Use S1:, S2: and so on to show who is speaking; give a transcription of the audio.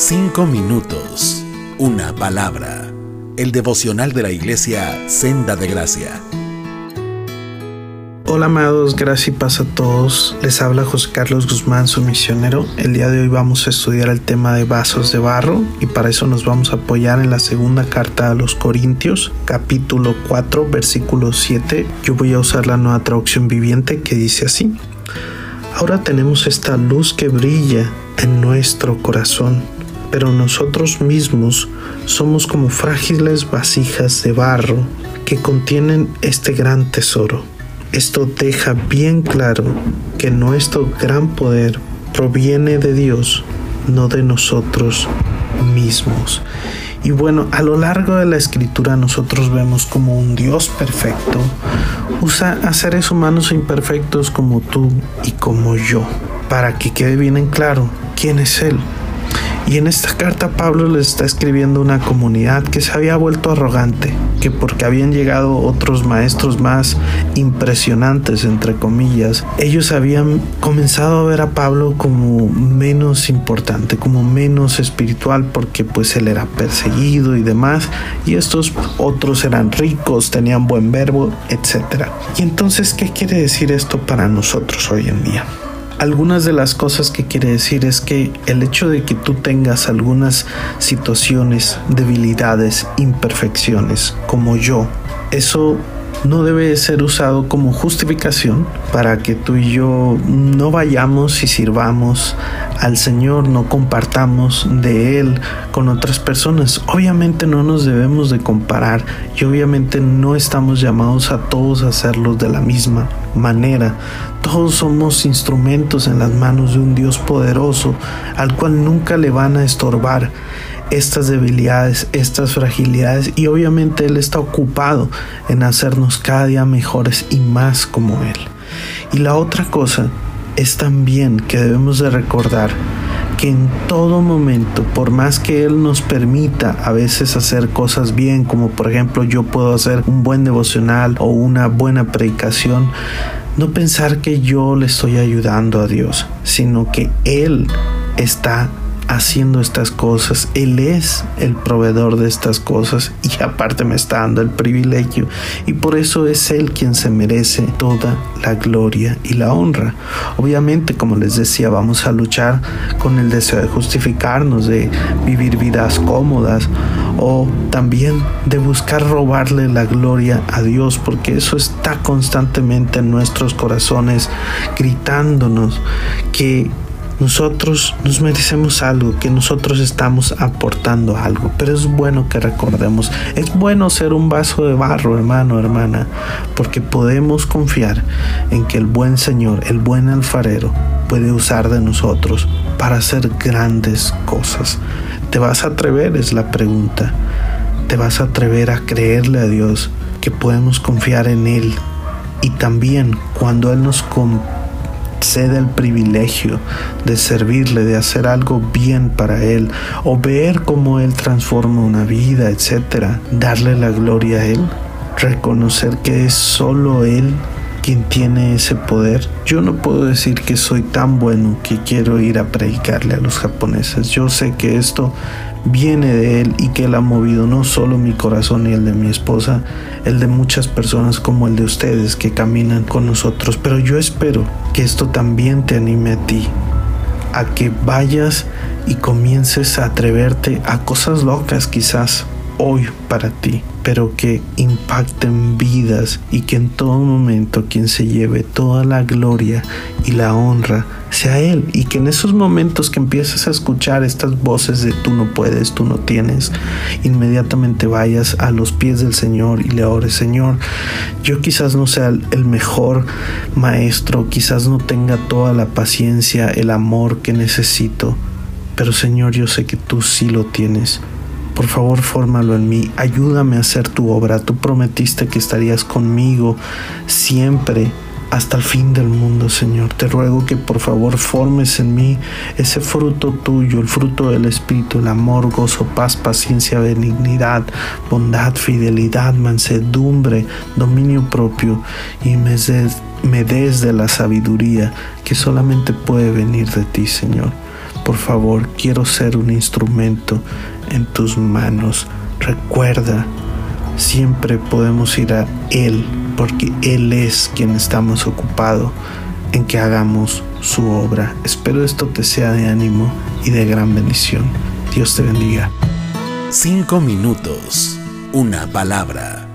S1: Cinco minutos. Una palabra. El devocional de la iglesia Senda de Gracia.
S2: Hola amados, gracias y paz a todos. Les habla José Carlos Guzmán, su misionero. El día de hoy vamos a estudiar el tema de vasos de barro y para eso nos vamos a apoyar en la segunda carta a los Corintios, capítulo 4, versículo 7. Yo voy a usar la nueva traducción viviente que dice así. Ahora tenemos esta luz que brilla en nuestro corazón pero nosotros mismos somos como frágiles vasijas de barro que contienen este gran tesoro. Esto deja bien claro que nuestro gran poder proviene de Dios, no de nosotros mismos. Y bueno, a lo largo de la escritura nosotros vemos como un Dios perfecto usa a seres humanos imperfectos como tú y como yo, para que quede bien en claro quién es Él y en esta carta Pablo les está escribiendo una comunidad que se había vuelto arrogante, que porque habían llegado otros maestros más impresionantes, entre comillas, ellos habían comenzado a ver a Pablo como menos importante, como menos espiritual, porque pues él era perseguido y demás, y estos otros eran ricos, tenían buen verbo, etc. Y entonces, ¿qué quiere decir esto para nosotros hoy en día? Algunas de las cosas que quiere decir es que el hecho de que tú tengas algunas situaciones, debilidades, imperfecciones, como yo, eso no debe ser usado como justificación para que tú y yo no vayamos y sirvamos al Señor, no compartamos de Él con otras personas. Obviamente no nos debemos de comparar y obviamente no estamos llamados a todos a hacerlo de la misma manera. Todos somos instrumentos en las manos de un Dios poderoso al cual nunca le van a estorbar estas debilidades, estas fragilidades y obviamente Él está ocupado en hacernos cada día mejores y más como Él. Y la otra cosa es también que debemos de recordar que en todo momento, por más que Él nos permita a veces hacer cosas bien, como por ejemplo yo puedo hacer un buen devocional o una buena predicación, no pensar que yo le estoy ayudando a Dios, sino que Él está haciendo estas cosas. Él es el proveedor de estas cosas y aparte me está dando el privilegio. Y por eso es Él quien se merece toda la gloria y la honra. Obviamente, como les decía, vamos a luchar con el deseo de justificarnos, de vivir vidas cómodas o también de buscar robarle la gloria a Dios, porque eso está constantemente en nuestros corazones gritándonos que nosotros nos merecemos algo, que nosotros estamos aportando algo, pero es bueno que recordemos, es bueno ser un vaso de barro, hermano, hermana, porque podemos confiar en que el buen Señor, el buen alfarero, puede usar de nosotros para hacer grandes cosas. ¿Te vas a atrever? Es la pregunta. ¿Te vas a atrever a creerle a Dios que podemos confiar en Él? Y también cuando Él nos cede el privilegio de servirle, de hacer algo bien para Él, o ver cómo Él transforma una vida, etcétera, darle la gloria a Él, reconocer que es solo Él quien tiene ese poder. Yo no puedo decir que soy tan bueno que quiero ir a predicarle a los japoneses. Yo sé que esto viene de Él y que Él ha movido no solo mi corazón y el de mi esposa, el de muchas personas como el de ustedes que caminan con nosotros. Pero yo espero que esto también te anime a ti, a que vayas y comiences a atreverte a cosas locas quizás hoy para ti, pero que impacten vidas y que en todo momento quien se lleve toda la gloria y la honra sea Él. Y que en esos momentos que empieces a escuchar estas voces de tú no puedes, tú no tienes, inmediatamente vayas a los pies del Señor y le ores, Señor, yo quizás no sea el mejor maestro, quizás no tenga toda la paciencia, el amor que necesito, pero Señor, yo sé que tú sí lo tienes por favor, fórmalo en mí. Ayúdame a hacer tu obra. Tú prometiste que estarías conmigo siempre hasta el fin del mundo, Señor. Te ruego que por favor formes en mí ese fruto tuyo, el fruto del Espíritu, el amor, gozo, paz, paciencia, benignidad, bondad, fidelidad, mansedumbre, dominio propio y me des, me des de la sabiduría que solamente puede venir de ti, Señor Por favor, quiero ser un instrumento en tus manos. Recuerda, siempre podemos ir a Él, porque Él es quien estamos ocupado en que hagamos su obra. Espero esto te sea de ánimo y de gran bendición. Dios te bendiga.
S1: Cinco minutos, una palabra